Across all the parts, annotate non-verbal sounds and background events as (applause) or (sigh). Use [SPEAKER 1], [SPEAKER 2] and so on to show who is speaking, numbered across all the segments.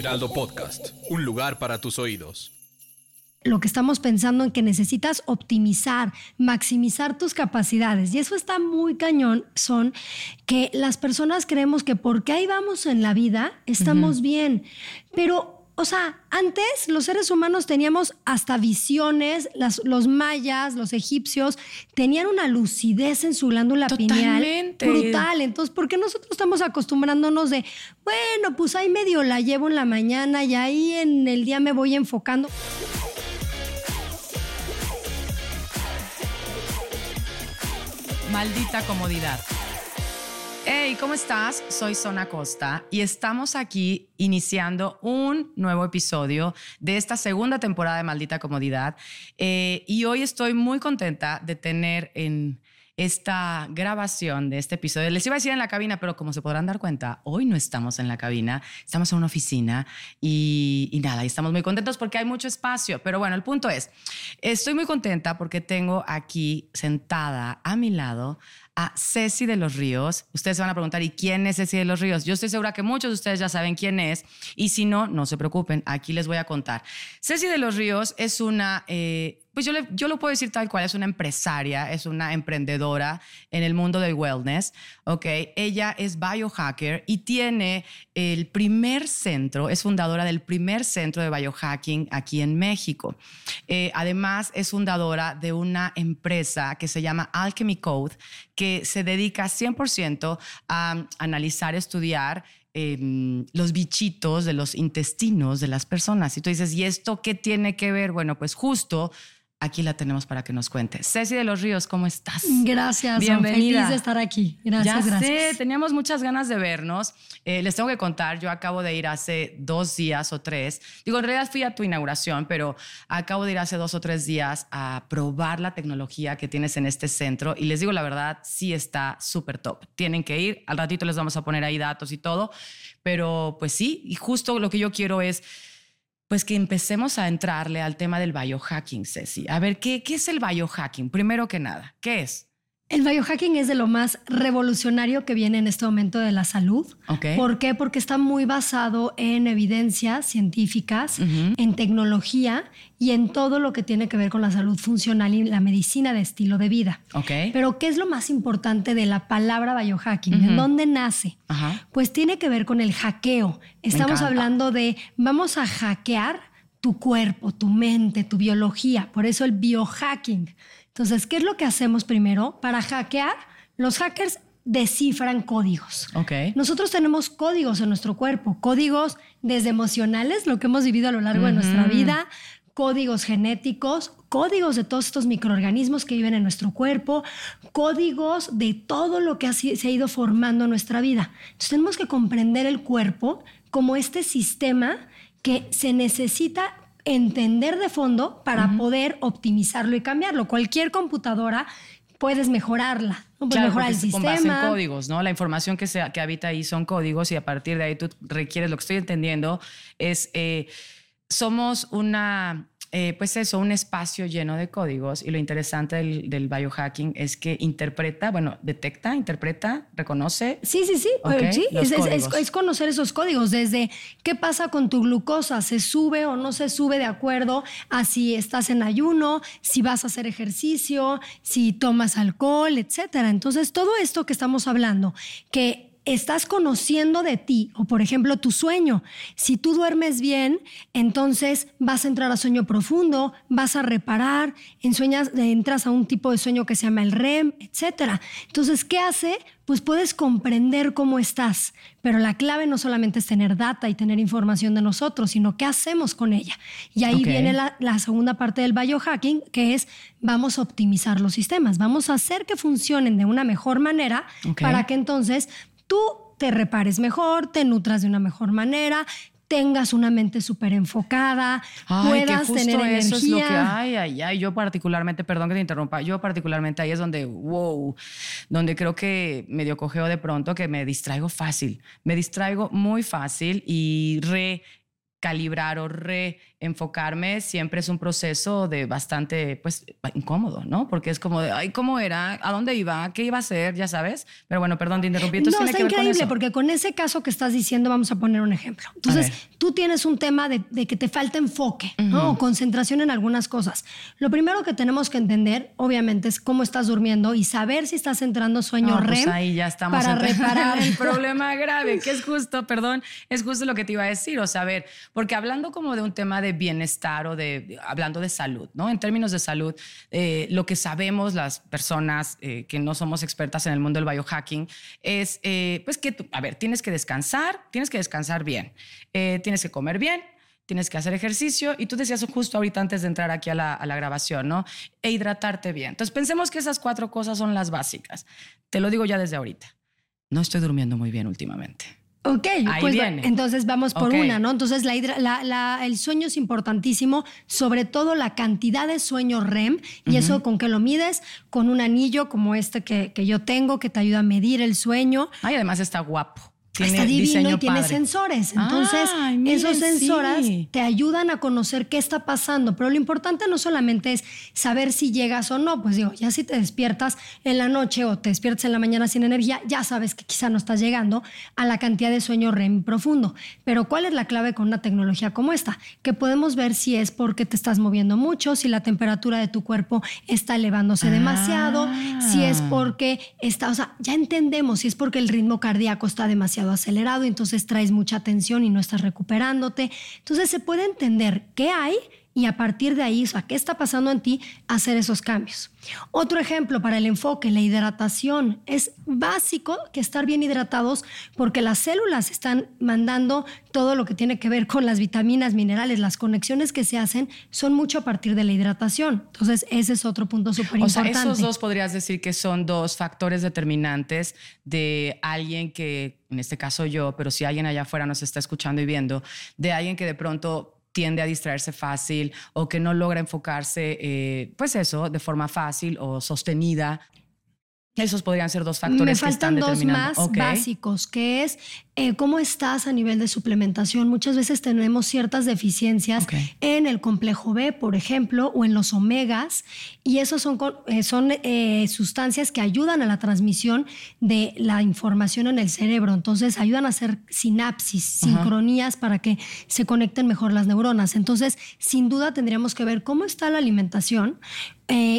[SPEAKER 1] Heraldo Podcast, un lugar para tus oídos.
[SPEAKER 2] Lo que estamos pensando en que necesitas optimizar, maximizar tus capacidades. Y eso está muy cañón, son que las personas creemos que porque ahí vamos en la vida, estamos bien. Pero o sea, antes los seres humanos teníamos hasta visiones, los mayas, los egipcios, tenían una lucidez en su glándula pineal brutal. Entonces, ¿por qué nosotros estamos acostumbrándonos de, bueno, pues ahí medio la llevo en la mañana y ahí en el día me voy enfocando?
[SPEAKER 3] Maldita comodidad. Hey, ¿cómo estás? Soy Zona Costa y estamos aquí iniciando un nuevo episodio de esta segunda temporada de Maldita Comodidad. Eh, y hoy estoy muy contenta de tener en esta grabación de este episodio. Les iba a decir en la cabina, pero como se podrán dar cuenta, hoy no estamos en la cabina, estamos en una oficina y, y nada, y estamos muy contentos porque hay mucho espacio. Pero bueno, el punto es, estoy muy contenta porque tengo aquí sentada a mi lado a Ceci de los Ríos. Ustedes se van a preguntar, ¿y quién es Ceci de los Ríos? Yo estoy segura que muchos de ustedes ya saben quién es, y si no, no se preocupen, aquí les voy a contar. Ceci de los Ríos es una... Eh, pues yo, yo lo puedo decir tal cual, es una empresaria, es una emprendedora en el mundo del wellness, ¿ok? Ella es biohacker y tiene el primer centro, es fundadora del primer centro de biohacking aquí en México. Eh, además, es fundadora de una empresa que se llama Alchemy Code, que se dedica 100% a analizar, estudiar em, los bichitos de los intestinos de las personas. Y tú dices, ¿y esto qué tiene que ver? Bueno, pues justo aquí la tenemos para que nos cuente. Ceci de los Ríos, ¿cómo estás?
[SPEAKER 2] Gracias, bienvenida. Feliz de estar aquí. Gracias,
[SPEAKER 3] ya
[SPEAKER 2] Sé,
[SPEAKER 3] teníamos muchas ganas de vernos. Eh, les tengo que contar, yo acabo de ir hace dos días o tres. Digo, en realidad fui a tu inauguración, pero acabo de ir hace dos o tres días a probar la tecnología que tienes en este centro y les digo la verdad, sí está súper top. Tienen que ir, al ratito les vamos a poner ahí datos y todo, pero pues sí, y justo lo que yo quiero es pues que empecemos a entrarle al tema del biohacking, Ceci. A ver, ¿qué, qué es el biohacking? Primero que nada, ¿qué es?
[SPEAKER 2] El biohacking es de lo más revolucionario que viene en este momento de la salud. ¿Por qué? Porque está muy basado en evidencias científicas, en tecnología y en todo lo que tiene que ver con la salud funcional y la medicina de estilo de vida. Pero ¿qué es lo más importante de la palabra biohacking? ¿De dónde nace? Pues tiene que ver con el hackeo. Estamos hablando de vamos a hackear tu cuerpo, tu mente, tu biología. Por eso el biohacking. Entonces, ¿qué es lo que hacemos primero? Para hackear, los hackers descifran códigos.
[SPEAKER 3] Okay.
[SPEAKER 2] Nosotros tenemos códigos en nuestro cuerpo, códigos desde emocionales, lo que hemos vivido a lo largo de nuestra vida, códigos genéticos, códigos de todos estos microorganismos que viven en nuestro cuerpo, códigos de todo lo que se ha ido formando en nuestra vida. Entonces tenemos que comprender el cuerpo como este sistema que se necesita entender de fondo para poder optimizarlo y cambiarlo. Cualquier computadora puedes mejorarla, puedes mejorar el sistema. Con base en
[SPEAKER 3] códigos, ¿no? La información que, se, que habita ahí son códigos y a partir de ahí tú requieres, lo que estoy entendiendo es, eh, somos una eh, pues eso, un espacio lleno de códigos y lo interesante del, biohacking es que interpreta, bueno, detecta, interpreta, reconoce.
[SPEAKER 2] Sí, sí, sí, sí es, conocer esos códigos, desde qué pasa con tu glucosa, se sube o no se sube de acuerdo a si estás en ayuno, si vas a hacer ejercicio, si tomas alcohol, etcétera. Entonces, todo esto que estamos hablando, que estás conociendo de ti, o por ejemplo tu sueño. Si tú duermes bien, entonces vas a entrar a sueño profundo, vas a reparar, en sueñas, entras a un tipo de sueño que se llama el REM, etc. Entonces, ¿qué hace? Pues puedes comprender cómo estás, pero la clave no solamente es tener data y tener información de nosotros, sino qué hacemos con ella. Y ahí viene la, segunda parte del biohacking, que es vamos a optimizar los sistemas, vamos a hacer que funcionen de una mejor manera para que entonces tú te repares mejor, te nutras de una mejor manera, tengas una mente súper enfocada, puedas tener energía.
[SPEAKER 3] es lo que ay, ay, ay, yo particularmente, perdón que te interrumpa, yo particularmente ahí es donde, wow, donde creo que medio cogeo de pronto que me distraigo fácil, me distraigo muy fácil y re calibrar o reenfocarme siempre es un proceso de bastante, pues, incómodo, ¿no? Porque es como de, ay, ¿cómo era? ¿A dónde iba? ¿Qué iba a hacer? Ya sabes. Pero bueno, perdón, te interrumpí.
[SPEAKER 2] Entonces, no, está increíble, porque con ese caso que estás diciendo, vamos a poner un ejemplo. Entonces, tú tienes un tema de, que te falta enfoque, ¿no? O concentración en algunas cosas. Lo primero que tenemos que entender, obviamente, es cómo estás durmiendo y saber si estás entrando sueño
[SPEAKER 3] pues
[SPEAKER 2] REM.
[SPEAKER 3] ahí ya estamos
[SPEAKER 2] para reparar (laughs)
[SPEAKER 3] el problema grave, que es justo, perdón, es justo lo que te iba a decir. O sea, a ver, porque hablando como de un tema de bienestar o de, hablando de salud, ¿no? En términos de salud, eh, lo que sabemos las personas eh, que no somos expertas en el mundo del biohacking es, eh, pues que, a ver, tienes que descansar, tienes que descansar bien, tienes que comer bien, tienes que hacer ejercicio y tú decías justo ahorita antes de entrar aquí a la, a la, grabación, ¿no? E hidratarte bien. Entonces pensemos que esas cuatro cosas son las básicas. Te lo digo ya desde ahorita. No estoy durmiendo muy bien últimamente.
[SPEAKER 2] Ok, pues entonces vamos por una, ¿no? Entonces la, el sueño es importantísimo, sobre todo la cantidad de sueño REM, y eso con que lo mides, con un anillo como este que, que yo tengo, que te ayuda a medir el sueño.
[SPEAKER 3] Ay, además está guapo.
[SPEAKER 2] Está divino y tiene sensores. Entonces, esos sensores te ayudan a conocer qué está pasando. Pero lo importante no solamente es saber si llegas o no. Pues digo, ya si te despiertas en la noche o te despiertas en la mañana sin energía, ya sabes que quizá no estás llegando a la cantidad de sueño REM profundo. Pero ¿cuál es la clave con una tecnología como esta? Que podemos ver si es porque te estás moviendo mucho, si la temperatura de tu cuerpo está elevándose demasiado, si es ah. porque está, o sea, ya entendemos si es porque el ritmo cardíaco está demasiado acelerado, entonces traes mucha tensión y no estás recuperándote. Entonces se puede entender qué hay y a partir de ahí, o sea, qué está pasando en ti, hacer esos cambios. Otro ejemplo para el enfoque, la hidratación. Es básico que estar bien hidratados porque las células están mandando todo lo que tiene que ver con las vitaminas, minerales, las conexiones que se hacen son mucho a partir de la hidratación. Entonces, ese es otro punto súper importante.
[SPEAKER 3] O sea, esos dos podrías decir que son dos factores determinantes de alguien que, en este caso yo, pero si alguien allá afuera nos está escuchando y viendo, de alguien que de pronto tiende a distraerse fácil o que no logra enfocarse, eh, pues eso, de forma fácil o sostenida. Esos podrían ser dos factores
[SPEAKER 2] que
[SPEAKER 3] están
[SPEAKER 2] dos más básicos, que es eh, cómo estás a nivel de suplementación. Muchas veces tenemos ciertas deficiencias en el complejo B, por ejemplo, o en los omegas, y esos son, eh, son eh, sustancias que ayudan a la transmisión de la información en el cerebro. Entonces, ayudan a hacer sinapsis, sincronías para que se conecten mejor las neuronas. Entonces, sin duda tendríamos que ver cómo está la alimentación,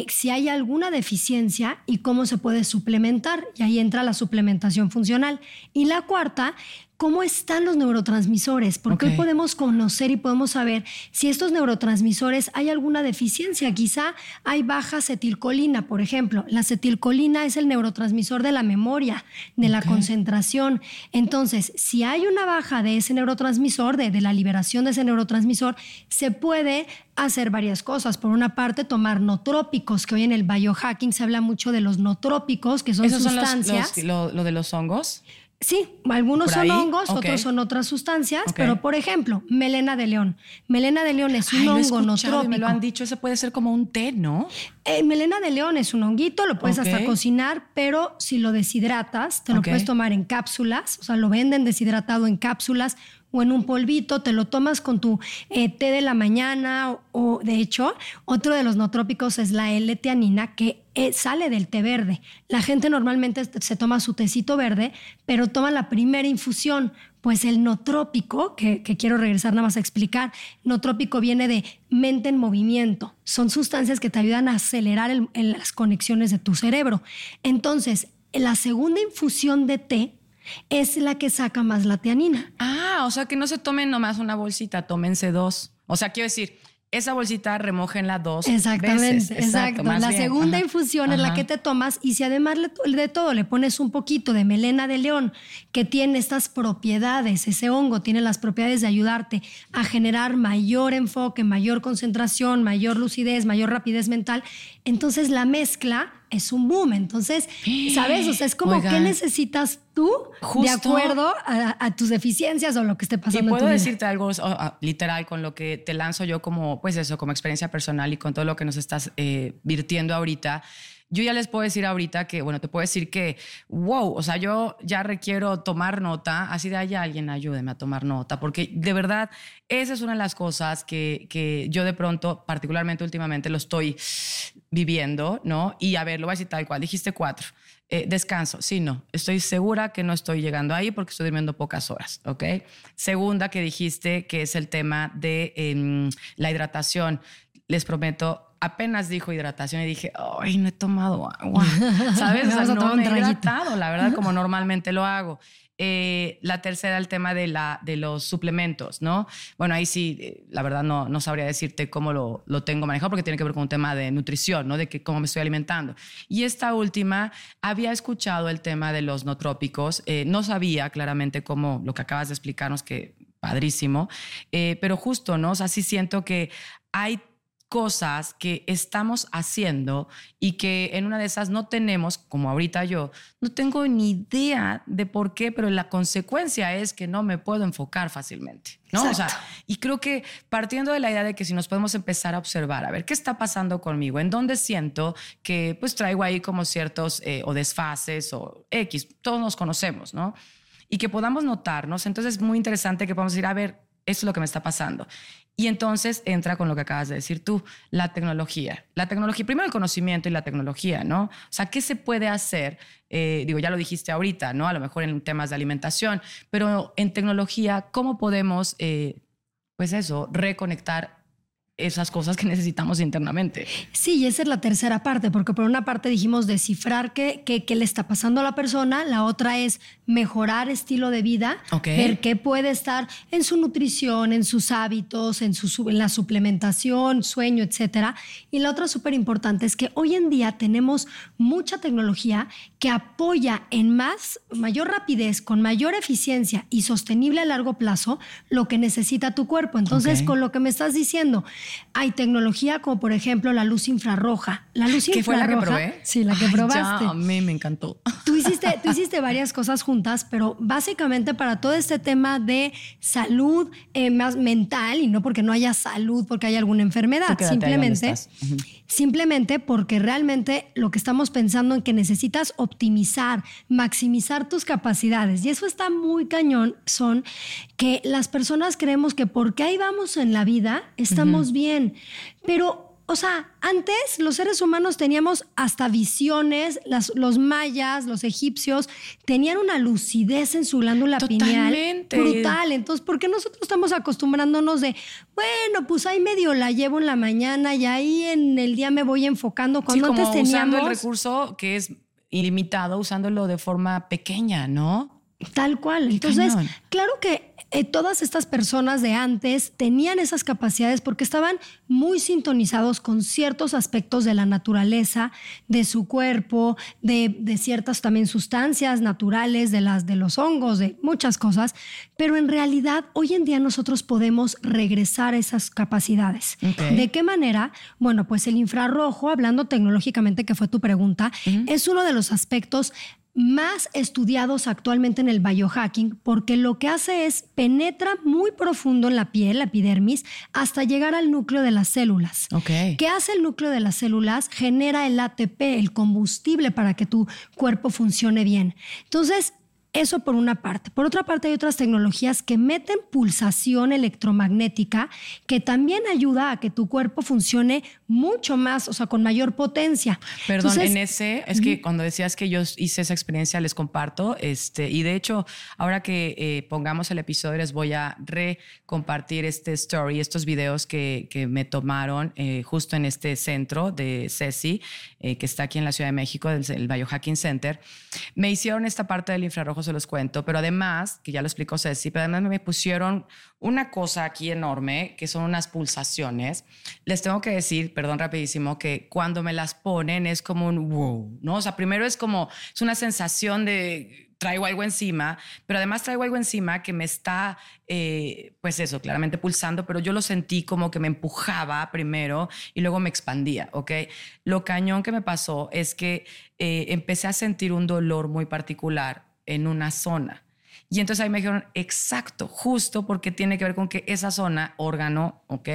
[SPEAKER 2] si hay alguna deficiencia y cómo se puede suplementar. Y ahí entra la suplementación funcional. Y la cuarta cómo están los neurotransmisores, porque hoy podemos conocer y podemos saber si estos neurotransmisores hay alguna deficiencia. Quizá hay baja acetilcolina, por ejemplo. La acetilcolina es el neurotransmisor de la memoria, de la concentración. Entonces, si hay una baja de ese neurotransmisor, de, la liberación de ese neurotransmisor, se puede hacer varias cosas. Por una parte, tomar notrópicos, que hoy en el biohacking se habla mucho de los notrópicos, que son sustancias.
[SPEAKER 3] lo, de los hongos?
[SPEAKER 2] Sí, algunos son hongos, otros son otras sustancias, pero por ejemplo, melena de león. Melena de león es un hongo no
[SPEAKER 3] Me lo han dicho, ese puede ser como un té, ¿no?
[SPEAKER 2] Eh, melena de león es un honguito, lo puedes hasta cocinar, pero si lo deshidratas, te lo puedes tomar en cápsulas, o sea, lo venden deshidratado en cápsulas o en un polvito, te lo tomas con tu eh, té de la mañana o, de hecho, otro de los no trópicos es la L-teanina que eh, sale del té verde. La gente normalmente se toma su tecito verde, pero toma la primera infusión. Pues el notrópico, que, que quiero regresar nada más a explicar, notrópico viene de mente en movimiento. Son sustancias que te ayudan a acelerar las conexiones de tu cerebro. Entonces, la segunda infusión de té es la que saca más la teanina.
[SPEAKER 3] Ah, o sea que no se tomen nomás una bolsita, tómense dos. O sea, quiero decir, esa bolsita remójenla dos
[SPEAKER 2] Exactamente,
[SPEAKER 3] veces.
[SPEAKER 2] exacto. la segunda infusión es la que te tomas y si además de todo le pones un poquito de melena de león que tiene estas propiedades, ese hongo tiene las propiedades de ayudarte a generar mayor enfoque, mayor concentración, mayor lucidez, mayor rapidez mental, entonces la mezcla es un boom. Entonces, ¿sabes? O sea, es como qué necesitas tú de acuerdo a, tus deficiencias o lo que esté pasando.
[SPEAKER 3] Y puedo decirte algo literal con lo que te lanzo yo como, pues eso, como experiencia personal y con todo lo que nos estás eh, virtiendo ahorita. yo ya les puedo decir ahorita que, bueno, te puedo decir que, wow, o sea, yo ya requiero tomar nota, así de allá alguien ayúdeme a tomar nota, porque de verdad, esa es una de las cosas que, que yo de pronto, particularmente últimamente, lo estoy viviendo, ¿no? Y a ver, lo voy a decir tal cual, dijiste cuatro. Eh, descanso, sí, no, estoy segura que no estoy llegando ahí porque estoy durmiendo pocas horas, ¿ok? Segunda que dijiste que es el tema de em, la hidratación. Les prometo, apenas dijo hidratación y dije, ay, no he tomado agua, (laughs) ¿sabes? o sea, no me he hidratado, la verdad, como normalmente lo hago. Eh, la tercera, el tema de, la, de los suplementos, ¿no? Bueno, ahí sí, eh, la verdad no, no sabría decirte cómo lo, lo, tengo manejado porque tiene que ver con un tema de nutrición, ¿no? De que, cómo me estoy alimentando. Y esta última, había escuchado el tema de los no trópicos, eh, no sabía claramente cómo, lo que acabas de explicarnos, que padrísimo, pero justo, ¿no? O sea, sí siento que hay cosas que estamos haciendo y que en una de esas no tenemos, como ahorita yo, no tengo ni idea de por qué, pero la consecuencia es que no me puedo enfocar fácilmente. ¿no? O sea, y creo que partiendo de la idea de que si nos podemos empezar a observar, a ver qué está pasando conmigo, en dónde siento que pues traigo ahí como ciertos eh, o desfases o X, todos nos conocemos, ¿no? Y que podamos notarnos. Entonces es muy interesante que podamos decir, a ver, eso es lo que me está pasando. Y entonces entra con lo que acabas de decir tú, la tecnología. La tecnología, primero el conocimiento y la tecnología, ¿no? O sea, ¿qué se puede hacer? Eh, digo, ya lo dijiste ahorita, ¿no? A lo mejor en temas de alimentación, pero en tecnología, ¿cómo podemos, eh, pues eso, reconectar esas cosas que necesitamos internamente.
[SPEAKER 2] Sí, y esa es la tercera parte, porque por una parte dijimos descifrar qué, qué, le está pasando a la persona, la otra es mejorar estilo de vida, ver qué puede estar en su nutrición, en sus hábitos, en, su, en la suplementación, sueño, etcétera. Y la otra súper importante es que hoy en día tenemos mucha tecnología que apoya en más, mayor rapidez, con mayor eficiencia y sostenible a largo plazo lo que necesita tu cuerpo. Entonces, con lo que me estás diciendo, hay tecnología como por ejemplo la luz infrarroja. La luz
[SPEAKER 3] infrarroja. fue la que probé?
[SPEAKER 2] Sí, la que probaste.
[SPEAKER 3] a mí me encantó.
[SPEAKER 2] Tú hiciste, tú hiciste varias cosas juntas, pero básicamente para todo este tema de salud eh, más mental y no porque no haya salud, porque hay alguna enfermedad, simplemente, simplemente porque realmente lo que estamos pensando en que necesitas optimizar, maximizar tus capacidades y eso está muy cañón son que las personas creemos que porque ahí vamos en la vida estamos bien. Pero, o sea, antes los seres humanos teníamos hasta visiones, los mayas, los egipcios, tenían una lucidez en su glándula pineal brutal. Entonces, ¿por qué nosotros estamos acostumbrándonos de, bueno, pues ahí medio la llevo en la mañana y ahí en el día me voy enfocando? Cuando antes teníamos.
[SPEAKER 3] Usando el recurso que es ilimitado, usándolo de forma pequeña, ¿no?
[SPEAKER 2] Tal cual. Entonces, claro que eh, todas estas personas de antes tenían esas capacidades porque estaban muy sintonizados con ciertos aspectos de la naturaleza, de su cuerpo, de, ciertas también sustancias naturales, de las de los hongos, de muchas cosas. Pero en realidad, hoy en día nosotros podemos regresar a esas capacidades. ¿De qué manera? Bueno, pues el infrarrojo, hablando tecnológicamente, que fue tu pregunta, es uno de los aspectos más estudiados actualmente en el biohacking porque lo que hace es penetra muy profundo en la piel, la epidermis, hasta llegar al núcleo de las células. ¿Qué hace el núcleo de las células? Genera el ATP, el combustible para que tu cuerpo funcione bien. Entonces, eso por una parte. Por otra parte, hay otras tecnologías que meten pulsación electromagnética que también ayuda a que tu cuerpo funcione mucho más, o sea, con mayor potencia.
[SPEAKER 3] Perdón, en ese, es que cuando decías que yo hice esa experiencia, les comparto, este, y de hecho, ahora que eh, pongamos el episodio, les voy a recompartir este story, estos videos que, que me tomaron eh, justo en este centro de CECI, eh, que está aquí en la Ciudad de México, el, el Biohacking Center. Me hicieron esta parte del infrarrojo se los cuento, pero además, que ya lo explicó Ceci, pero además me pusieron una cosa aquí enorme, que son unas pulsaciones. Les tengo que decir, perdón rapidísimo, que cuando me las ponen es como un wow, ¿no? O sea, primero es como, es una sensación de traigo algo encima, pero además traigo algo encima que me está, eh, pues eso, claramente pulsando, pero yo lo sentí como que me empujaba primero y luego me expandía, ¿ok? Lo cañón que me pasó es que eh, empecé a sentir un dolor muy particular en una zona. Y entonces ahí me dijeron, exacto, justo porque tiene que ver con que esa zona, órgano, ¿ok?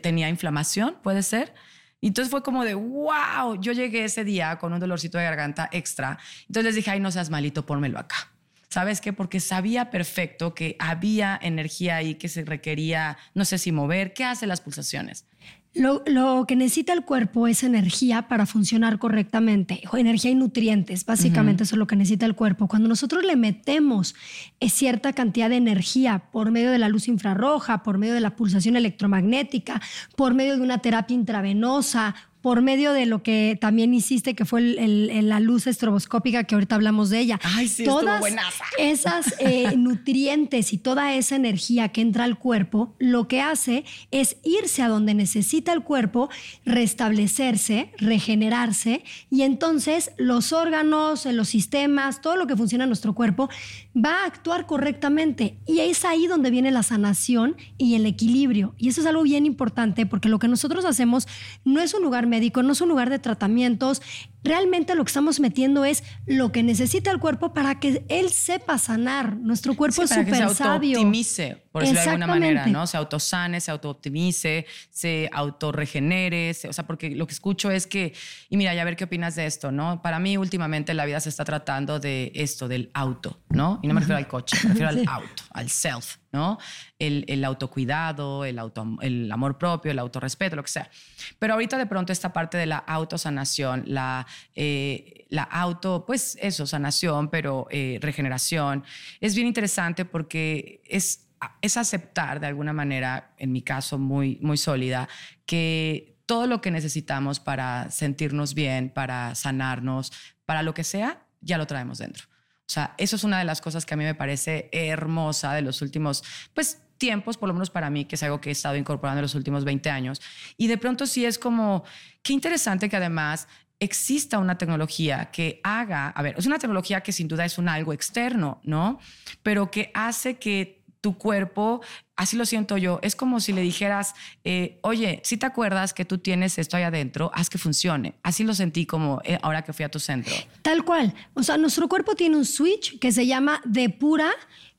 [SPEAKER 3] Tenía inflamación, puede ser. Y entonces fue como de, wow, yo llegué ese día con un dolorcito de garganta extra. Entonces les dije, ay, no seas malito, pónmelo acá. ¿Sabes qué? Porque sabía perfecto que había energía ahí que se requería, no sé si mover. ¿Qué hacen las pulsaciones?
[SPEAKER 2] Lo, que necesita el cuerpo es energía para funcionar correctamente, energía y nutrientes, básicamente eso es lo que necesita el cuerpo. Cuando nosotros le metemos eh, cierta cantidad de energía por medio de la luz infrarroja, por medio de la pulsación electromagnética, por medio de una terapia intravenosa por medio de lo que también hiciste, que fue la luz estroboscópica, que ahorita hablamos de ella.
[SPEAKER 3] Ay, sí,
[SPEAKER 2] Todas esas eh, (laughs) nutrientes y toda esa energía que entra al cuerpo, lo que hace es irse a donde necesita el cuerpo, restablecerse, regenerarse, y entonces los órganos, los sistemas, todo lo que funciona en nuestro cuerpo va a actuar correctamente. Y es ahí donde viene la sanación y el equilibrio. Y eso es algo bien importante porque lo que nosotros hacemos no es un lugar médico, no es un lugar de tratamientos. Realmente lo que estamos metiendo es lo que necesita el cuerpo para que él sepa sanar. Nuestro cuerpo es súper sabio.
[SPEAKER 3] optimice, por decirlo de alguna manera, ¿no? Se autosane, se autooptimice, se autorregenere. o sea, porque lo que escucho es que, y mira, ya ver qué opinas de esto, ¿no? Para mí, últimamente, la vida se está tratando de esto, del auto, ¿no? Y no me refiero al coche, me refiero al auto, al self. ¿No? El, autocuidado, el, auto, el amor propio, el autorrespeto, lo que sea. Pero ahorita de pronto esta parte de la autosanación, la, eh, auto, pues eso, sanación, pero eh, regeneración, es bien interesante porque es, es aceptar de alguna manera, en mi caso muy, muy sólida, que todo lo que necesitamos para sentirnos bien, para sanarnos, para lo que sea, ya lo traemos dentro. O sea, eso es una de las cosas que a mí me parece hermosa de los últimos, pues, tiempos, por lo menos para mí, que es algo que he estado incorporando en los últimos 20 años. Y de pronto sí es como, qué interesante que además exista una tecnología que haga, a ver, es una tecnología que sin duda es un algo externo, ¿no? Pero que hace que tu cuerpo, así lo siento yo, es como si le dijeras, eh, oye, si te acuerdas que tú tienes esto ahí adentro, haz que funcione. Así lo sentí como eh, ahora que fui a tu centro.
[SPEAKER 2] Tal cual. O sea, nuestro cuerpo tiene un switch que se llama depura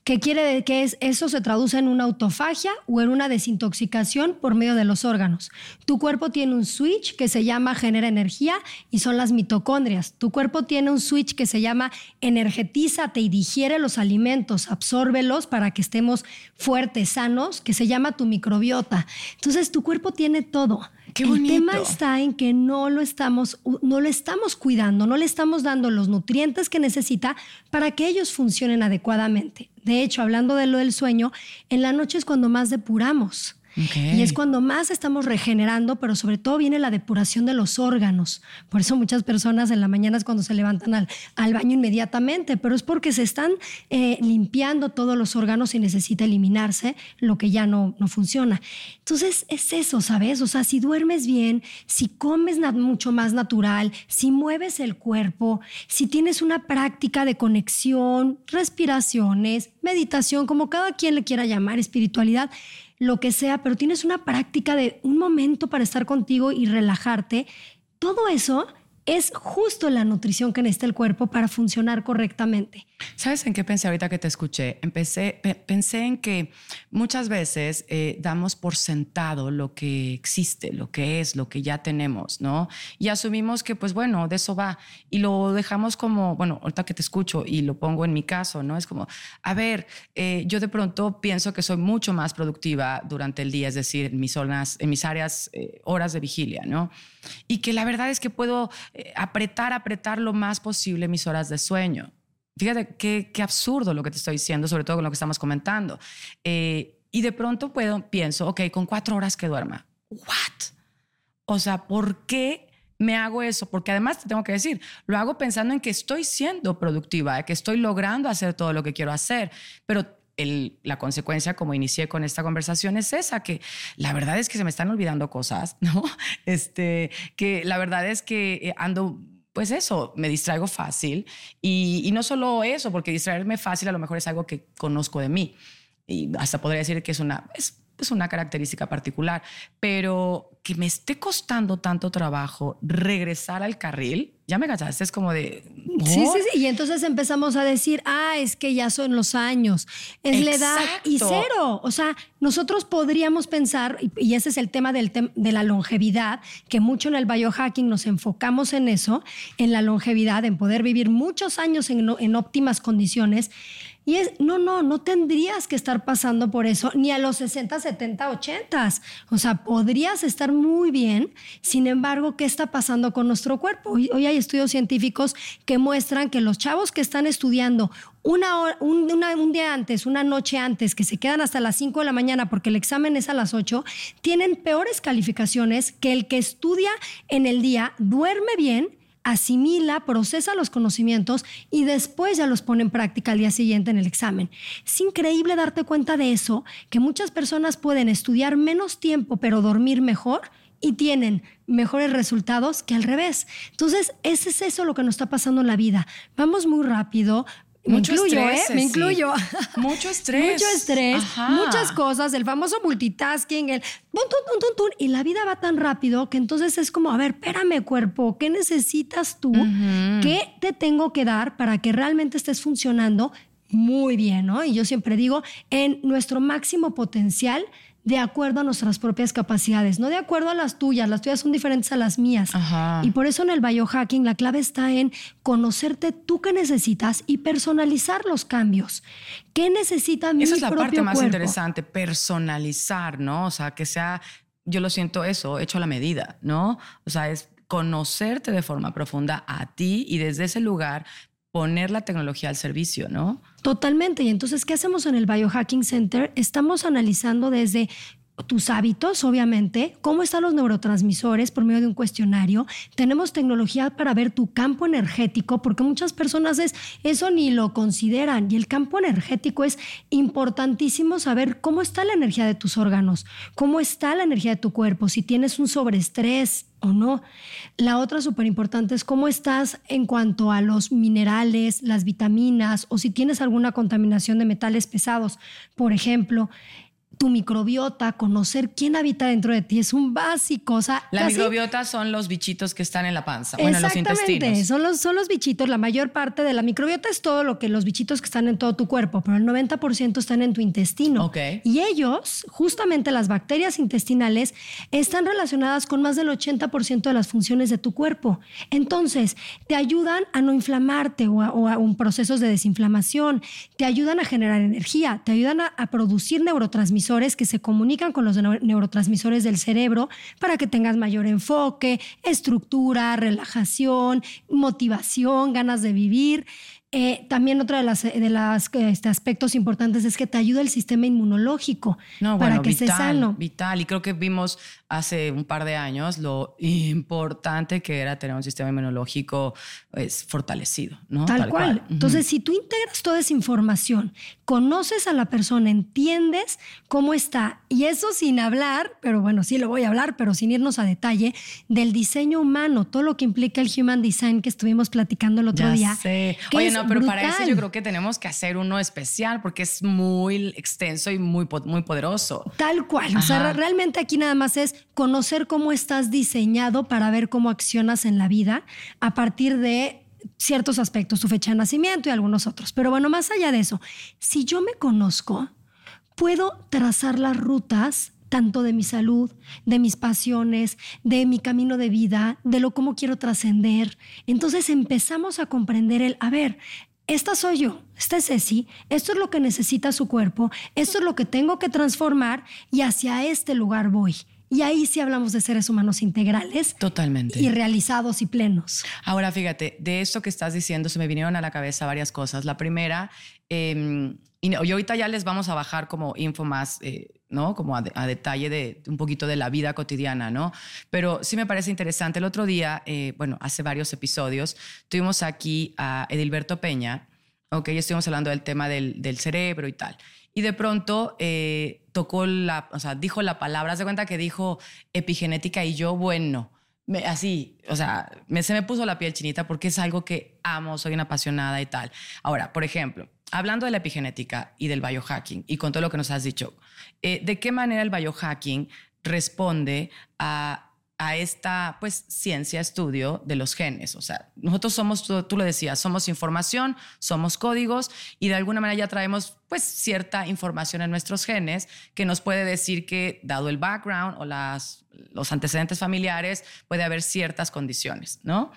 [SPEAKER 2] que quiere que es, eso se traduce en una autofagia o en una desintoxicación por medio de los órganos. Tu cuerpo tiene un switch que se llama genera energía y son las mitocondrias. Tu cuerpo tiene un switch que se llama energetízate y digiere los alimentos, absórbelos para que estemos fuertes, sanos, que se llama tu microbiota. Entonces tu cuerpo tiene todo. El tema está en que no lo, estamos, no lo estamos cuidando, no le estamos dando los nutrientes que necesita para que ellos funcionen adecuadamente. De hecho, hablando de lo del sueño, en la noche es cuando más depuramos. Y es cuando más estamos regenerando, pero sobre todo viene la depuración de los órganos. Por eso muchas personas en la mañana es cuando se levantan al, al baño inmediatamente, pero es porque se están eh, limpiando todos los órganos y necesita eliminarse lo que ya no, no funciona. Entonces es eso, ¿sabes? O sea, si duermes bien, si comes mucho más natural, si mueves el cuerpo, si tienes una práctica de conexión, respiraciones, meditación, como cada quien le quiera llamar, espiritualidad, lo que sea, pero tienes una práctica de un momento para estar contigo y relajarte, todo eso es justo la nutrición que necesita el cuerpo para funcionar correctamente.
[SPEAKER 3] ¿Sabes en qué pensé ahorita que te escuché? Empecé, pensé en que muchas veces eh, damos por sentado lo que existe, lo que es, lo que ya tenemos, ¿no? Y asumimos que, pues bueno, de eso va. Y lo dejamos como, bueno, ahorita que te escucho y lo pongo en mi caso, ¿no? Es como, a ver, eh, yo de pronto pienso que soy mucho más productiva durante el día, es decir, en mis zonas, en mis áreas, eh, horas de vigilia, ¿no? Y que la verdad es que puedo apretar, apretar lo más posible mis horas de sueño. Fíjate qué, qué, absurdo lo que te estoy diciendo, sobre todo con lo que estamos comentando. Eh, y de pronto puedo, pienso, ok, con cuatro horas que duerma. ¿What? O sea, ¿por qué me hago eso? Porque además te tengo que decir, lo hago pensando en que estoy siendo productiva, que estoy logrando hacer todo lo que quiero hacer, pero la consecuencia, como inicié con esta conversación, es esa, que la verdad es que se me están olvidando cosas, (laughs) ¿no? Este, que la verdad es que eh, ando pues eso, me distraigo fácil. Y, no solo eso, porque distraerme fácil a lo mejor es algo que conozco de mí. Y hasta podría decir que es una, es pues una característica particular, pero que me esté costando tanto trabajo regresar al carril, ya me cachaste, es como de...
[SPEAKER 2] Sí, sí, sí, y entonces empezamos a decir, ah, es que ya son los años, es la edad y cero, o sea, nosotros podríamos pensar, y ese es el tema del de la longevidad, que mucho en el biohacking nos enfocamos en eso, en la longevidad, en poder vivir muchos años en, en óptimas condiciones, y es, no, no, no tendrías que estar pasando por eso ni a los 60, 70, 80. O sea, podrías estar muy bien. Sin embargo, ¿qué está pasando con nuestro cuerpo? Hoy, hay estudios científicos que muestran que los chavos que están estudiando una hora, un, un, día antes, una noche antes, que se quedan hasta las 5 de la mañana porque el examen es a las 8, tienen peores calificaciones que el que estudia en el día, duerme bien asimila, procesa los conocimientos y después ya los pone en práctica al día siguiente en el examen. Es increíble darte cuenta de eso, que muchas personas pueden estudiar menos tiempo pero dormir mejor y tienen mejores resultados que al revés. Entonces, ese es eso lo que nos está pasando en la vida. Vamos muy rápido, me incluyo, ¿eh? Me incluyo.
[SPEAKER 3] Mucho (laughs) estrés.
[SPEAKER 2] Mucho estrés, muchas cosas, el famoso multitasking, el y la vida va tan rápido que entonces es como, a ver, espérame cuerpo, ¿qué necesitas tú? ¿Qué te tengo que dar para que realmente estés funcionando muy bien, ¿no? Y yo siempre digo, en nuestro máximo potencial de acuerdo a nuestras propias capacidades, no de acuerdo a las tuyas. Las tuyas son diferentes a las mías. Y por eso en el biohacking la clave está en conocerte tú qué necesitas y personalizar los cambios. ¿Qué necesita mi
[SPEAKER 3] Esa es la parte más
[SPEAKER 2] interesante,
[SPEAKER 3] personalizar, ¿no? O sea, que sea, yo lo siento eso, hecho a la medida, ¿no? O sea, es conocerte de forma profunda a ti y desde ese lugar poner la tecnología al servicio, ¿no?
[SPEAKER 2] Totalmente. Y entonces, ¿qué hacemos en el Biohacking Center? Estamos analizando desde tus hábitos, obviamente, cómo están los neurotransmisores por medio de un cuestionario. Tenemos tecnología para ver tu campo energético, porque muchas personas es, eso ni lo consideran. Y el campo energético es importantísimo saber cómo está la energía de tus órganos, cómo está la energía de tu cuerpo, si tienes un sobreestrés, o no. La otra súper importante es cómo estás en cuanto a los minerales, las vitaminas o si tienes alguna contaminación de metales pesados. Por ejemplo, tu microbiota, conocer quién habita dentro de ti es un básico. O sea,
[SPEAKER 3] la microbiota son los bichitos que están en la panza, bueno, en los intestinos.
[SPEAKER 2] Son los, son los bichitos. La mayor parte de la microbiota es todo lo que los bichitos que están en todo tu cuerpo, pero el 90% están en tu intestino.
[SPEAKER 3] Okay.
[SPEAKER 2] Y ellos, justamente las bacterias intestinales, están relacionadas con más del 80% de las funciones de tu cuerpo. Entonces, te ayudan a no inflamarte o a, un procesos de desinflamación, te ayudan a generar energía, te ayudan a, a producir neurotransmisores que se comunican con los neurotransmisores del cerebro para que tengas mayor enfoque, estructura, relajación, motivación, ganas de vivir. Eh, también otro de los de las, este, aspectos importantes es que te ayuda el sistema inmunológico para que estés sano.
[SPEAKER 3] Vital. Y creo que vimos hace un par de años lo importante que era tener un sistema inmunológico pues, fortalecido. ¿no?
[SPEAKER 2] Tal, cual. Entonces, si tú integras toda esa información, conoces a la persona, entiendes cómo está, y eso sin hablar, pero bueno, sí lo voy a hablar, pero sin irnos a detalle, del diseño humano, todo lo que implica el Human Design que estuvimos platicando el otro día.
[SPEAKER 3] Sé. Oye, no, pero para eso yo creo que tenemos que hacer uno especial porque es muy extenso y muy, muy poderoso.
[SPEAKER 2] Tal cual. O sea, realmente aquí nada más es conocer cómo estás diseñado para ver cómo accionas en la vida a partir de ciertos aspectos, tu fecha de nacimiento y algunos otros. Pero bueno, más allá de eso, si yo me conozco, puedo trazar las rutas tanto de mi salud, de mis pasiones, de mi camino de vida, de lo cómo quiero trascender. Entonces empezamos a comprender el, a ver, esta soy yo, esta es Ceci, esto es lo que necesita su cuerpo, esto es lo que tengo que transformar y hacia este lugar voy. Y ahí sí hablamos de seres humanos integrales.
[SPEAKER 3] Totalmente.
[SPEAKER 2] Y realizados y plenos.
[SPEAKER 3] Ahora, fíjate, de esto que estás diciendo se me vinieron a la cabeza varias cosas. La primera, eh, y, ahorita ya les vamos a bajar como info más, eh, ¿no? Como a, detalle de un poquito de la vida cotidiana, ¿no? Pero sí me parece interesante. El otro día, eh, bueno, hace varios episodios, tuvimos aquí a Edilberto Peña, ok, estuvimos hablando del tema del, del cerebro y tal. Y de pronto eh, tocó la, o sea, dijo la palabra, se cuenta que dijo epigenética y yo, bueno, me, así, o sea, me, se me puso la piel chinita porque es algo que amo, soy una apasionada y tal. Ahora, por ejemplo, hablando de la epigenética y del biohacking y con todo lo que nos has dicho, eh, ¿de qué manera el biohacking responde a a esta pues ciencia, estudio de los genes. O sea, nosotros somos, tú, lo decías, somos información, somos códigos y de alguna manera ya traemos pues cierta información en nuestros genes que nos puede decir que dado el background o las, los antecedentes familiares puede haber ciertas condiciones, ¿no?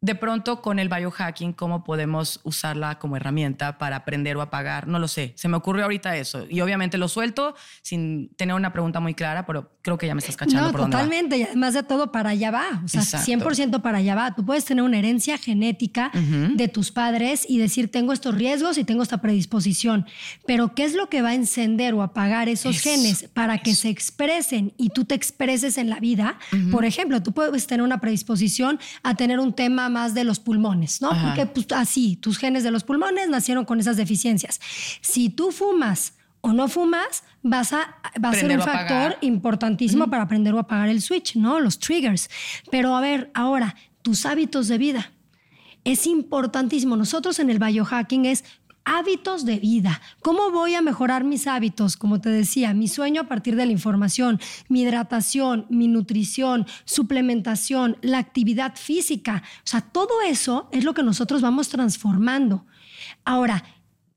[SPEAKER 3] de pronto con el biohacking, ¿cómo podemos usarla como herramienta para aprender o apagar? No lo sé. Se me ocurrió ahorita eso. Y obviamente lo suelto sin tener una pregunta muy clara, pero creo que ya me estás cachando.
[SPEAKER 2] No, totalmente. Y además de todo, para allá va. O sea, 100% para allá va. Tú puedes tener una herencia genética de tus padres y decir, tengo estos riesgos y tengo esta predisposición. Pero ¿qué es lo que va a encender o apagar esos genes para que se expresen y tú te expreses en la vida? Por ejemplo, tú puedes tener una predisposición a tener un tema más de los pulmones, ¿no? Porque pues, así, tus genes de los pulmones nacieron con esas deficiencias. Si tú fumas o no fumas, vas a, va a ser un factor importantísimo para aprender o apagar el switch, ¿no? Los triggers. Pero a ver, ahora, tus hábitos de vida. Es importantísimo. Nosotros en el biohacking es hábitos de vida. ¿Cómo voy a mejorar mis hábitos? Como te decía, mi sueño a partir de la información, mi hidratación, mi nutrición, suplementación, la actividad física. O sea, todo eso es lo que nosotros vamos transformando. Ahora,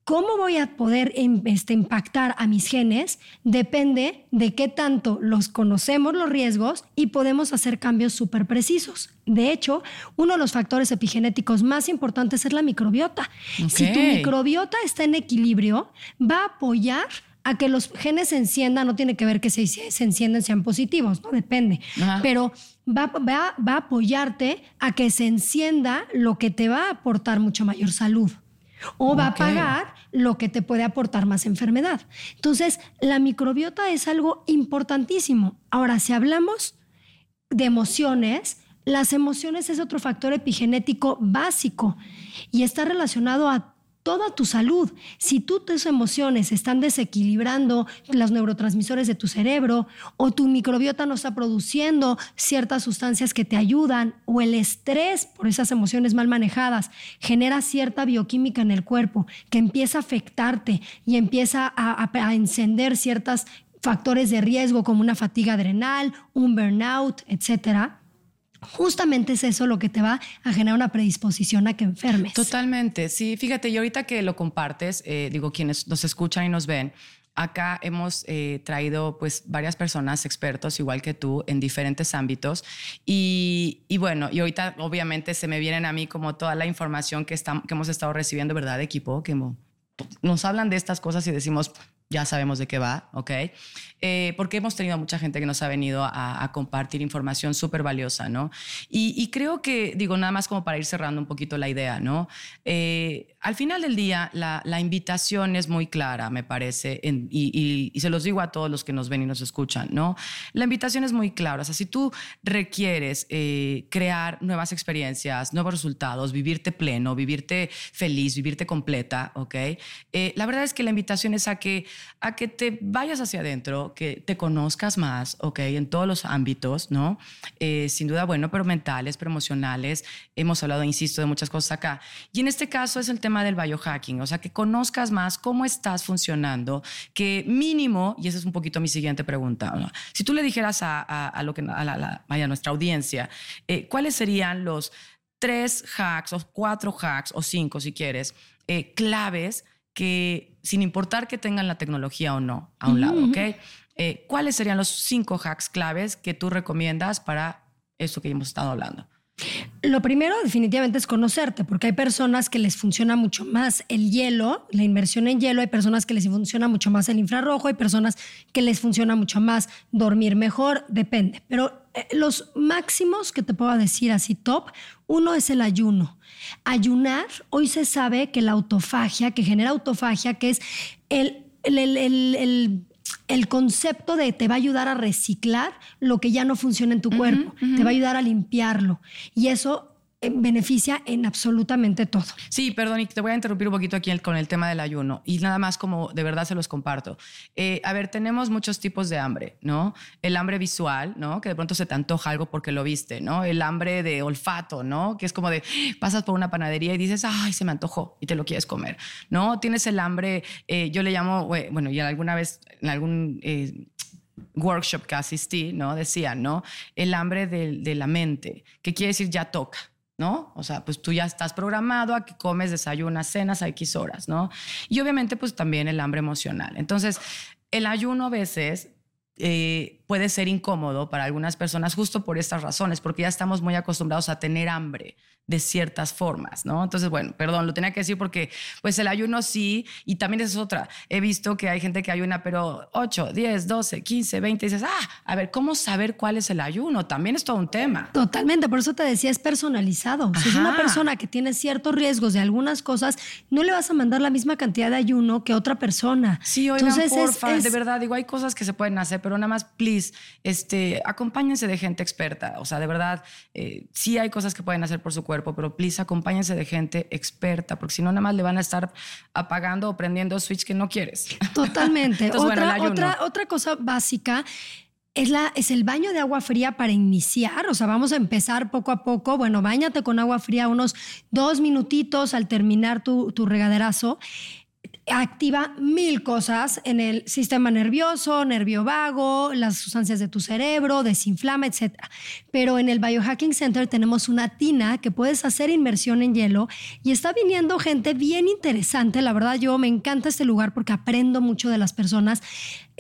[SPEAKER 2] ¿Cómo voy a poder em, este, impactar a mis genes? Depende de qué tanto los conocemos los riesgos y podemos hacer cambios súper precisos. De hecho, uno de los factores epigenéticos más importantes es la microbiota. Si tu microbiota está en equilibrio, va a apoyar a que los genes se enciendan, no tiene que ver que se, se enciendan sean positivos, no depende, pero va, va, va a apoyarte a que se encienda lo que te va a aportar mucho mayor salud o va a pagar lo que te puede aportar más enfermedad. Entonces, la microbiota es algo importantísimo. Ahora, si hablamos de emociones, las emociones es otro factor epigenético básico y está relacionado a toda tu salud. Si tus emociones están desequilibrando los neurotransmisores de tu cerebro o tu microbiota no está produciendo ciertas sustancias que te ayudan o el estrés por esas emociones mal manejadas genera cierta bioquímica en el cuerpo que empieza a afectarte y empieza a, a encender ciertos factores de riesgo como una fatiga adrenal, un burnout, etcétera justamente es eso lo que te va a generar una predisposición a que enfermes.
[SPEAKER 3] Totalmente, sí, fíjate, y ahorita que lo compartes, eh, digo, quienes nos escuchan y nos ven, acá hemos eh, traído pues varias personas expertos igual que tú en diferentes ámbitos y, bueno y ahorita obviamente se me vienen a mí como toda la información que, que hemos estado recibiendo verdad equipo que nos hablan de estas cosas y decimos ya sabemos de qué va, ¿ok? Eh, porque hemos tenido mucha gente que nos ha venido a, compartir información súper valiosa, ¿no? Y, creo que, digo, nada más como para ir cerrando un poquito la idea, ¿no? Eh, al final del día, la, invitación es muy clara, me parece, y, se los digo a todos los que nos ven y nos escuchan, ¿no? La invitación es muy clara, o sea, si tú requieres eh, crear nuevas experiencias, nuevos resultados, vivirte pleno, vivirte feliz, vivirte completa, ¿ok? la verdad es que la invitación es a que a que te vayas hacia adentro, que te conozcas más, ¿ok? En todos los ámbitos, ¿no? Eh, sin duda, bueno, pero mentales, pero emocionales. Hemos hablado, insisto, de muchas cosas acá. Y en este caso es el tema del biohacking, o sea, que conozcas más cómo estás funcionando, que mínimo, y esa es un poquito mi siguiente pregunta, si tú le dijeras a, lo que, a, la, nuestra audiencia, eh, ¿cuáles serían los tres hacks o cuatro hacks o cinco, si quieres, eh, claves que, sin importar que tengan la tecnología o no, a un lado, ¿ok? Eh, ¿Cuáles serían los cinco hacks claves que tú recomiendas para eso que hemos estado hablando?
[SPEAKER 2] Lo primero definitivamente es conocerte, porque hay personas que les funciona mucho más el hielo, la inmersión en hielo, hay personas que les funciona mucho más el infrarrojo, hay personas que les funciona mucho más dormir mejor, depende. Pero eh, los máximos que te puedo decir así top, uno es el ayuno. Ayunar, hoy se sabe que la autofagia, que genera autofagia, que es el, el, concepto de te va a ayudar a reciclar lo que ya no funciona en tu cuerpo, te va a ayudar a limpiarlo. Y eso beneficia en absolutamente todo.
[SPEAKER 3] Sí, perdón, y te voy a interrumpir un poquito aquí con el tema del ayuno y nada más como de verdad se los comparto. Eh, a ver, tenemos muchos tipos de hambre, ¿no? El hambre visual, ¿no? Que de pronto se te antoja algo porque lo viste, ¿no? El hambre de olfato, ¿no? Que es como de pasas por una panadería y dices, ay, se me antojó y te lo quieres comer, ¿no? Tienes el hambre, eh, yo le llamo, bueno, y alguna vez en algún workshop que asistí, ¿no? Decía, ¿no? El hambre de, de la mente, que quiere decir ya toca. ¿No? O sea, pues tú ya estás programado a que comes, desayunas, cenas a X horas, ¿no? Y obviamente, pues también el hambre emocional. Entonces, el ayuno a veces eh, puede ser incómodo para algunas personas justo por estas razones, porque ya estamos muy acostumbrados a tener hambre de ciertas formas, ¿no? Entonces, bueno, perdón, lo tenía que decir porque pues el ayuno sí, y también es otra. He visto que hay gente que ayuna, pero 8, 10, 12, 15, 20, y dices, ah, a ver, ¿cómo saber cuál es el ayuno? También es todo un tema.
[SPEAKER 2] Totalmente, por eso te decía, es personalizado. Si es una persona que tiene ciertos riesgos de algunas cosas, no le vas a mandar la misma cantidad de ayuno que otra persona.
[SPEAKER 3] Sí, oigan, Entonces, porfa, de verdad, digo, hay cosas que se pueden hacer, pero nada más, please, este, acompáñense de gente experta. O sea, de verdad, eh, sí hay cosas que pueden hacer por su cuerpo, pero please acompáñense de gente experta, porque si no, nada más le van a estar apagando o prendiendo switch que no quieres.
[SPEAKER 2] Totalmente. (laughs) otra, otra, otra cosa básica es, la, es el baño de agua fría para iniciar, o sea, vamos a empezar poco a poco. Bueno, bañate con agua fría unos dos minutitos al terminar tu, tu regaderazo activa mil cosas en el sistema nervioso, nervio vago, las sustancias de tu cerebro, desinflama, etc. Pero en el Biohacking Center tenemos una tina que puedes hacer inmersión en hielo y está viniendo gente bien interesante. La verdad, yo me encanta este lugar porque aprendo mucho de las personas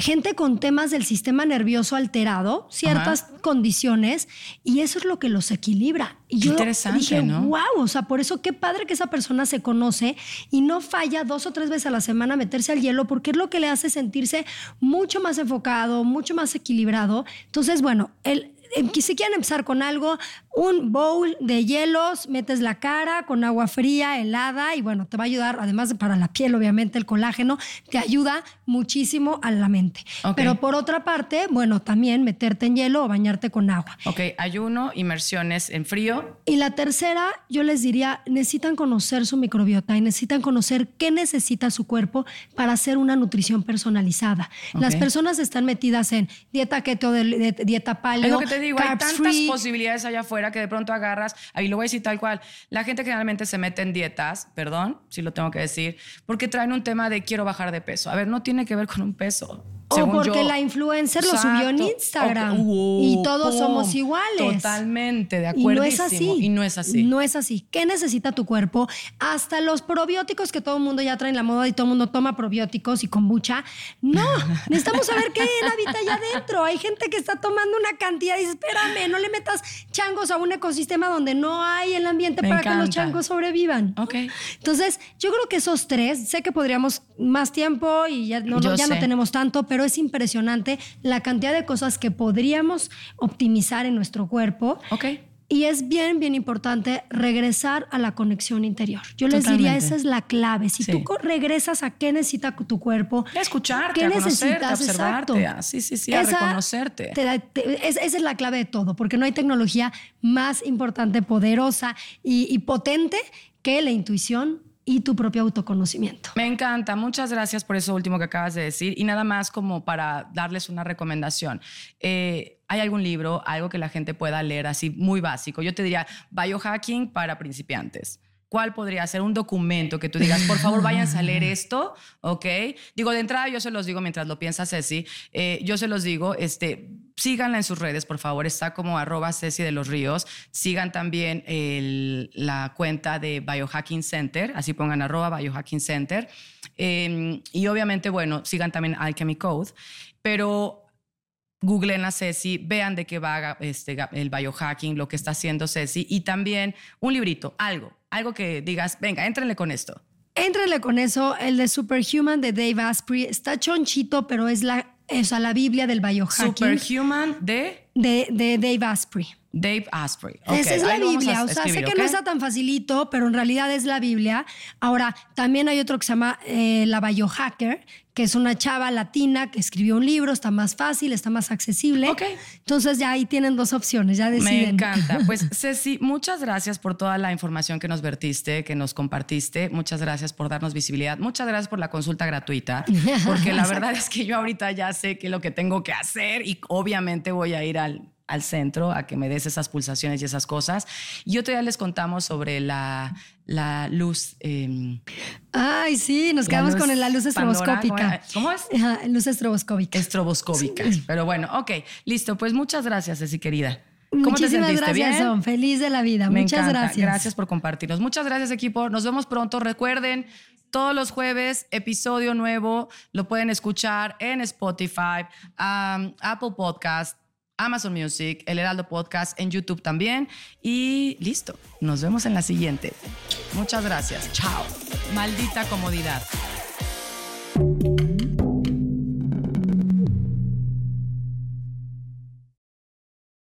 [SPEAKER 2] gente con temas del sistema nervioso alterado, ciertas condiciones, y eso es lo que los equilibra. Y yo
[SPEAKER 3] Interesante,
[SPEAKER 2] dije,
[SPEAKER 3] ¿no?
[SPEAKER 2] wow, o sea, por eso qué padre que esa persona se conoce y no falla dos o tres veces a la semana a meterse al hielo, porque es lo que le hace sentirse mucho más enfocado, mucho más equilibrado. Entonces, bueno, el Em, si quieren empezar con algo, un bowl de hielos, metes la cara con agua fría, helada, y bueno, te va a ayudar, además para la piel, obviamente, el colágeno, te ayuda muchísimo a la mente. Pero por otra parte, bueno, también meterte en hielo o bañarte con agua.
[SPEAKER 3] Ok, ayuno, inmersiones en frío.
[SPEAKER 2] Y la tercera, yo les diría, necesitan conocer su microbiota y necesitan conocer qué necesita su cuerpo para hacer una nutrición personalizada. Las personas están metidas en dieta keto, dieta paleo,
[SPEAKER 3] digo, hay tantas posibilidades allá afuera que de pronto agarras, ahí lo voy a decir tal cual. La gente generalmente se mete en dietas, perdón, si lo tengo que decir, porque traen un tema de quiero bajar de peso. A ver, no tiene que ver con un peso.
[SPEAKER 2] O porque la influencer lo subió en Instagram y todos somos iguales.
[SPEAKER 3] Totalmente, de acuerdo. Y no es así. Y no es así.
[SPEAKER 2] No es así. ¿Qué necesita tu cuerpo? Hasta los probióticos que todo el mundo ya trae en la moda y todo el mundo toma probióticos y kombucha. No, (laughs) necesitamos saber qué habita allá adentro. Hay gente que está tomando una cantidad y dice, espérame, no le metas changos a un ecosistema donde no hay el ambiente para que los changos sobrevivan.
[SPEAKER 3] Ok.
[SPEAKER 2] Entonces, yo creo que esos tres, sé que podríamos más tiempo y ya no, ya no tenemos tanto, pero es impresionante la cantidad de cosas que podríamos optimizar en nuestro cuerpo. Y es bien, bien importante regresar a la conexión interior. Yo les diría, esa es la clave. Si tú regresas a qué necesita tu cuerpo,
[SPEAKER 3] escucharte, qué necesitas, observarte, sí, sí, sí, a reconocerte.
[SPEAKER 2] esa es la clave de todo, porque no hay tecnología más importante, poderosa y potente que la intuición y tu propio autoconocimiento.
[SPEAKER 3] Me encanta, muchas gracias por eso último que acabas de decir y nada más como para darles una recomendación. Eh, ¿Hay algún libro, algo que la gente pueda leer así muy básico? Yo te diría biohacking para principiantes. ¿Cuál podría ser un documento que tú digas, por favor, vayan a leer (laughs) esto? ¿Ok? Digo, de entrada yo se los digo mientras lo piensa Ceci, eh, yo se los digo, este, síganla en sus redes, por favor, está como arroba Ceci de los Ríos. Sigan también la cuenta de Biohacking Center, así pongan arroba Biohacking Center. Em, y obviamente, bueno, sigan también Alchemy Code, pero googleen a Ceci, vean de qué va este, el biohacking, lo que está haciendo Ceci y también un librito, algo, algo que digas, venga, éntrenle con esto.
[SPEAKER 2] Éntrenle con eso, el de Superhuman de Dave Asprey, está chonchito, pero es la, la Biblia del biohacking.
[SPEAKER 3] Superhuman de...
[SPEAKER 2] De, de Dave Asprey.
[SPEAKER 3] Dave Asprey.
[SPEAKER 2] Esa es la Biblia. O sea, sé que no está tan facilito, pero en realidad es la Biblia. Ahora, también hay otro que se llama eh, La Biohacker, que es una chava latina que escribió un libro, está más fácil, está más accesible.
[SPEAKER 3] Ok.
[SPEAKER 2] Entonces ya ahí tienen dos opciones, ya deciden.
[SPEAKER 3] Me encanta. (laughs) Pues Ceci, muchas gracias por toda la información que nos vertiste, que nos compartiste. Muchas gracias por darnos visibilidad. Muchas gracias por la consulta gratuita, porque la (laughs) verdad es que yo ahorita ya sé qué es lo que tengo que hacer y obviamente voy a ir al al centro a que me des esas pulsaciones y esas cosas. Y otro día les contamos sobre la, la luz. Em,
[SPEAKER 2] Ay, sí, nos quedamos con la luz estroboscópica.
[SPEAKER 3] ¿Cómo es?
[SPEAKER 2] luz estroboscópica.
[SPEAKER 3] Estroboscópica. Pero bueno, ok, listo. Pues muchas gracias, Ceci querida.
[SPEAKER 2] ¿Cómo Muchísimas te gracias, Son. Feliz de la vida. muchas gracias.
[SPEAKER 3] Gracias por compartirnos. Muchas gracias, equipo. Nos vemos pronto. Recuerden, todos los jueves, episodio nuevo. Lo pueden escuchar en Spotify, Apple Podcast, Amazon Music, El Heraldo Podcast, en YouTube también. Y listo, nos vemos en la siguiente. Muchas gracias. Chao. Maldita comodidad.